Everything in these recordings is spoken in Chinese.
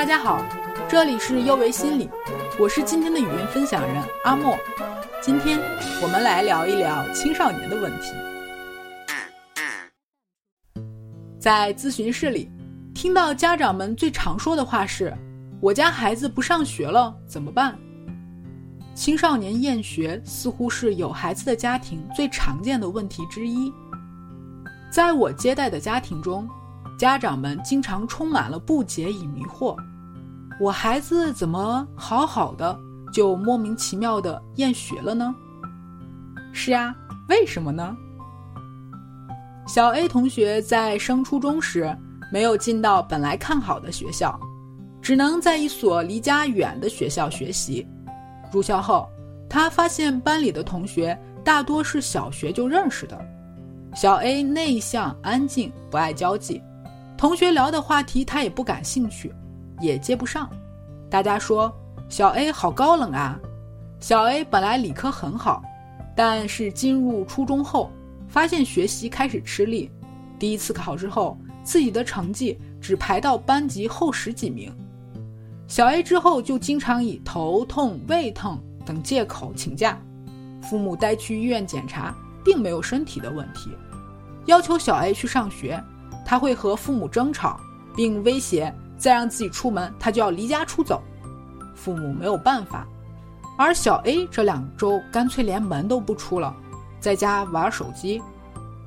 大家好，这里是优维心理，我是今天的语音分享人阿莫。今天我们来聊一聊青少年的问题。在咨询室里，听到家长们最常说的话是：“我家孩子不上学了，怎么办？”青少年厌学似乎是有孩子的家庭最常见的问题之一。在我接待的家庭中，家长们经常充满了不解与迷惑：我孩子怎么好好的就莫名其妙的厌学了呢？是啊，为什么呢？小 A 同学在升初中时没有进到本来看好的学校，只能在一所离家远的学校学习。入校后，他发现班里的同学大多是小学就认识的。小 A 内向、安静，不爱交际，同学聊的话题他也不感兴趣，也接不上。大家说小 A 好高冷啊。小 A 本来理科很好，但是进入初中后，发现学习开始吃力。第一次考试后，自己的成绩只排到班级后十几名。小 A 之后就经常以头痛、胃疼等借口请假，父母带去医院检查。并没有身体的问题，要求小 A 去上学，他会和父母争吵，并威胁再让自己出门，他就要离家出走。父母没有办法，而小 A 这两周干脆连门都不出了，在家玩手机，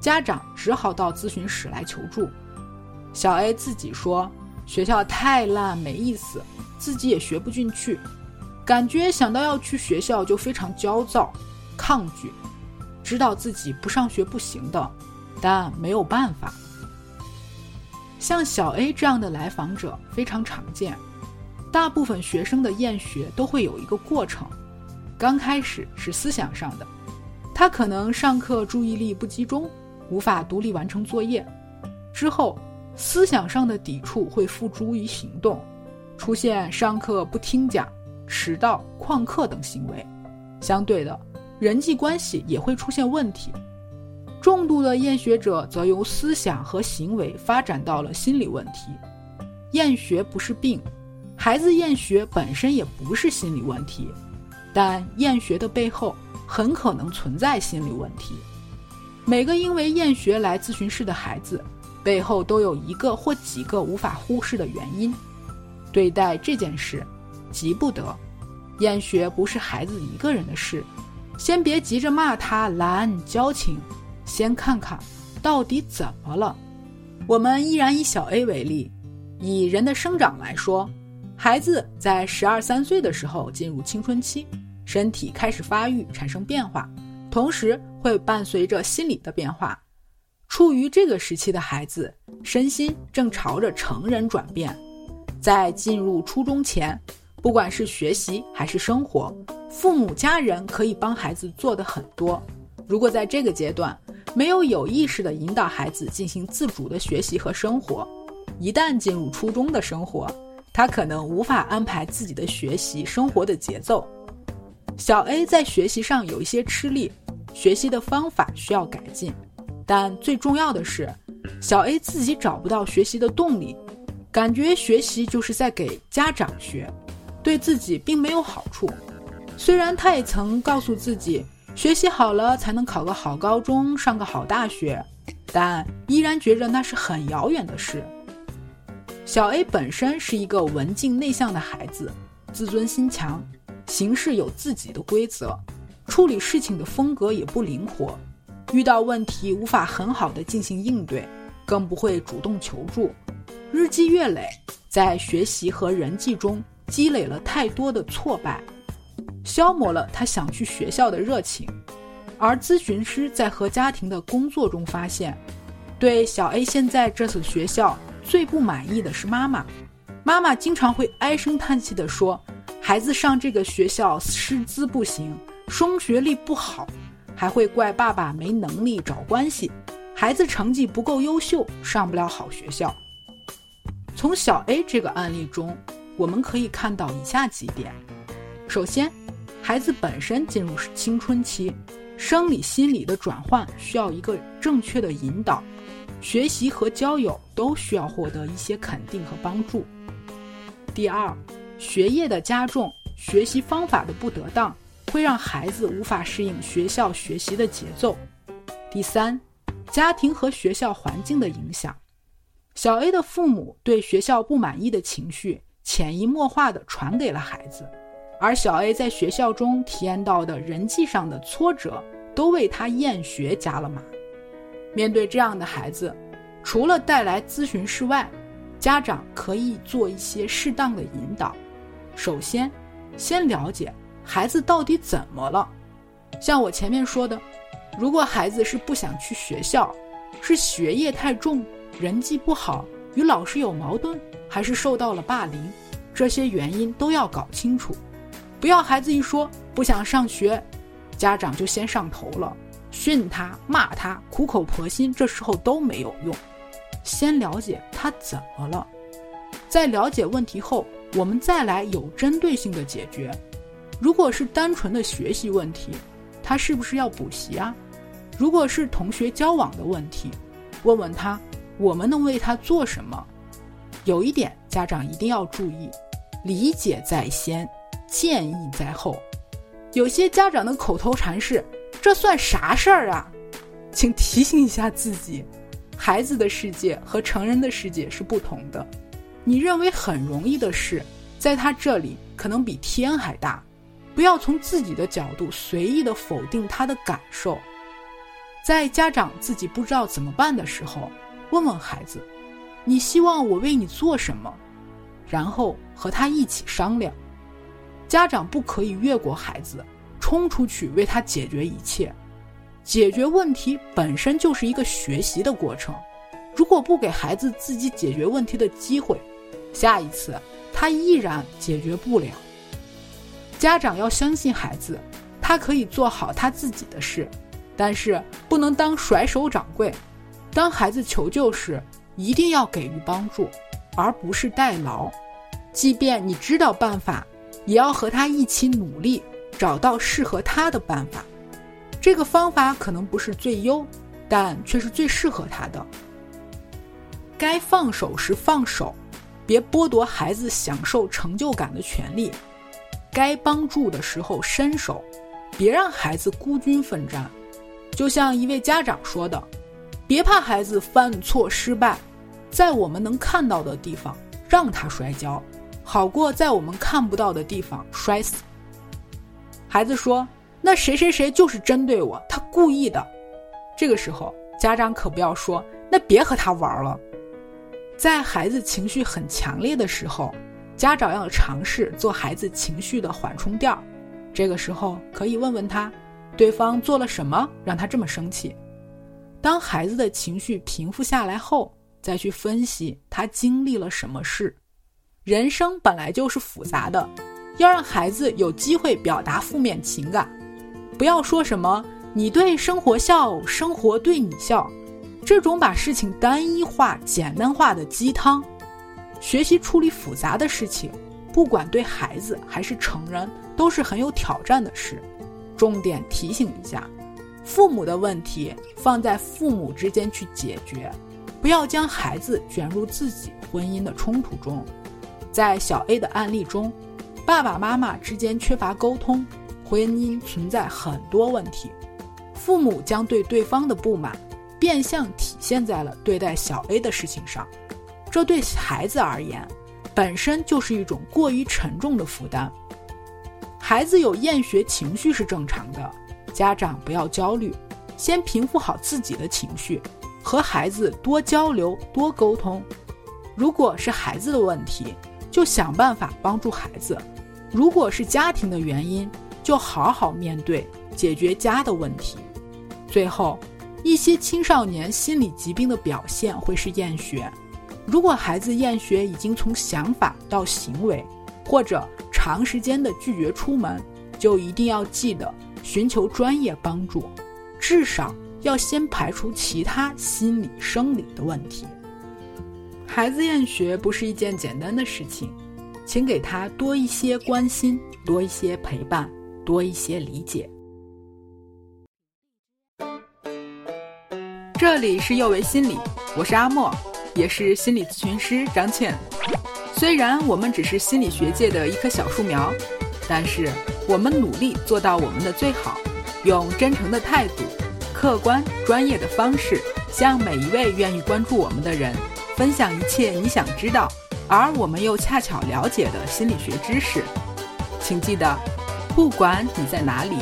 家长只好到咨询室来求助。小 A 自己说，学校太烂没意思，自己也学不进去，感觉想到要去学校就非常焦躁、抗拒。知道自己不上学不行的，但没有办法。像小 A 这样的来访者非常常见，大部分学生的厌学都会有一个过程。刚开始是思想上的，他可能上课注意力不集中，无法独立完成作业。之后，思想上的抵触会付诸于行动，出现上课不听讲、迟到、旷课等行为。相对的。人际关系也会出现问题，重度的厌学者则由思想和行为发展到了心理问题。厌学不是病，孩子厌学本身也不是心理问题，但厌学的背后很可能存在心理问题。每个因为厌学来咨询室的孩子，背后都有一个或几个无法忽视的原因。对待这件事，急不得。厌学不是孩子一个人的事。先别急着骂他懒矫情，先看看到底怎么了。我们依然以小 A 为例，以人的生长来说，孩子在十二三岁的时候进入青春期，身体开始发育产生变化，同时会伴随着心理的变化。处于这个时期的孩子，身心正朝着成人转变。在进入初中前，不管是学习还是生活。父母家人可以帮孩子做的很多，如果在这个阶段没有有意识地引导孩子进行自主的学习和生活，一旦进入初中的生活，他可能无法安排自己的学习生活的节奏。小 A 在学习上有一些吃力，学习的方法需要改进，但最重要的是，小 A 自己找不到学习的动力，感觉学习就是在给家长学，对自己并没有好处。虽然他也曾告诉自己，学习好了才能考个好高中、上个好大学，但依然觉着那是很遥远的事。小 A 本身是一个文静内向的孩子，自尊心强，行事有自己的规则，处理事情的风格也不灵活，遇到问题无法很好的进行应对，更不会主动求助。日积月累，在学习和人际中积累了太多的挫败。消磨了他想去学校的热情，而咨询师在和家庭的工作中发现，对小 A 现在这所学校最不满意的是妈妈。妈妈经常会唉声叹气地说：“孩子上这个学校师资不行，升学率不好，还会怪爸爸没能力找关系，孩子成绩不够优秀，上不了好学校。”从小 A 这个案例中，我们可以看到以下几点：首先，孩子本身进入青春期，生理心理的转换需要一个正确的引导，学习和交友都需要获得一些肯定和帮助。第二，学业的加重、学习方法的不得当，会让孩子无法适应学校学习的节奏。第三，家庭和学校环境的影响。小 A 的父母对学校不满意的情绪潜移默化地传给了孩子，而小 A 在学校中体验到的人际上的挫折，都为他厌学加了码。面对这样的孩子，除了带来咨询室外，家长可以做一些适当的引导。首先，先了解孩子到底怎么了。像我前面说的，如果孩子是不想去学校，是学业太重。人际不好，与老师有矛盾，还是受到了霸凌，这些原因都要搞清楚。不要孩子一说不想上学，家长就先上头了，训他、骂他、苦口婆心，这时候都没有用。先了解他怎么了，在了解问题后，我们再来有针对性的解决。如果是单纯的学习问题，他是不是要补习啊？如果是同学交往的问题，问问他。我们能为他做什么？有一点，家长一定要注意：理解在先，建议在后。有些家长的口头禅是“这算啥事儿啊”，请提醒一下自己，孩子的世界和成人的世界是不同的。你认为很容易的事，在他这里可能比天还大。不要从自己的角度随意的否定他的感受。在家长自己不知道怎么办的时候。问问孩子，你希望我为你做什么？然后和他一起商量。家长不可以越过孩子，冲出去为他解决一切。解决问题本身就是一个学习的过程。如果不给孩子自己解决问题的机会，下一次他依然解决不了。家长要相信孩子，他可以做好他自己的事，但是不能当甩手掌柜。当孩子求救时，一定要给予帮助，而不是代劳。即便你知道办法，也要和他一起努力，找到适合他的办法。这个方法可能不是最优，但却是最适合他的。该放手时放手，别剥夺孩子享受成就感的权利。该帮助的时候伸手，别让孩子孤军奋战。就像一位家长说的。别怕孩子犯错失败，在我们能看到的地方让他摔跤，好过在我们看不到的地方摔死。孩子说：“那谁谁谁就是针对我，他故意的。”这个时候，家长可不要说：“那别和他玩了。”在孩子情绪很强烈的时候，家长要尝试做孩子情绪的缓冲垫儿。这个时候可以问问他，对方做了什么让他这么生气。当孩子的情绪平复下来后，再去分析他经历了什么事。人生本来就是复杂的，要让孩子有机会表达负面情感，不要说什么“你对生活笑，生活对你笑”这种把事情单一化、简单化的鸡汤。学习处理复杂的事情，不管对孩子还是成人，都是很有挑战的事。重点提醒一下。父母的问题放在父母之间去解决，不要将孩子卷入自己婚姻的冲突中。在小 A 的案例中，爸爸妈妈之间缺乏沟通，婚姻存在很多问题。父母将对对方的不满变相体现在了对待小 A 的事情上，这对孩子而言本身就是一种过于沉重的负担。孩子有厌学情绪是正常的。家长不要焦虑，先平复好自己的情绪，和孩子多交流、多沟通。如果是孩子的问题，就想办法帮助孩子；如果是家庭的原因，就好好面对，解决家的问题。最后，一些青少年心理疾病的表现会是厌学。如果孩子厌学已经从想法到行为，或者长时间的拒绝出门，就一定要记得。寻求专业帮助，至少要先排除其他心理生理的问题。孩子厌学不是一件简单的事情，请给他多一些关心，多一些陪伴，多一些理解。这里是幼为心理，我是阿莫，也是心理咨询师张倩。虽然我们只是心理学界的一棵小树苗，但是我们努力做到我们的最好，用真诚的态度、客观专业的方式，向每一位愿意关注我们的人分享一切你想知道，而我们又恰巧了解的心理学知识。请记得，不管你在哪里，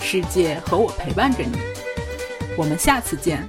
世界和我陪伴着你。我们下次见。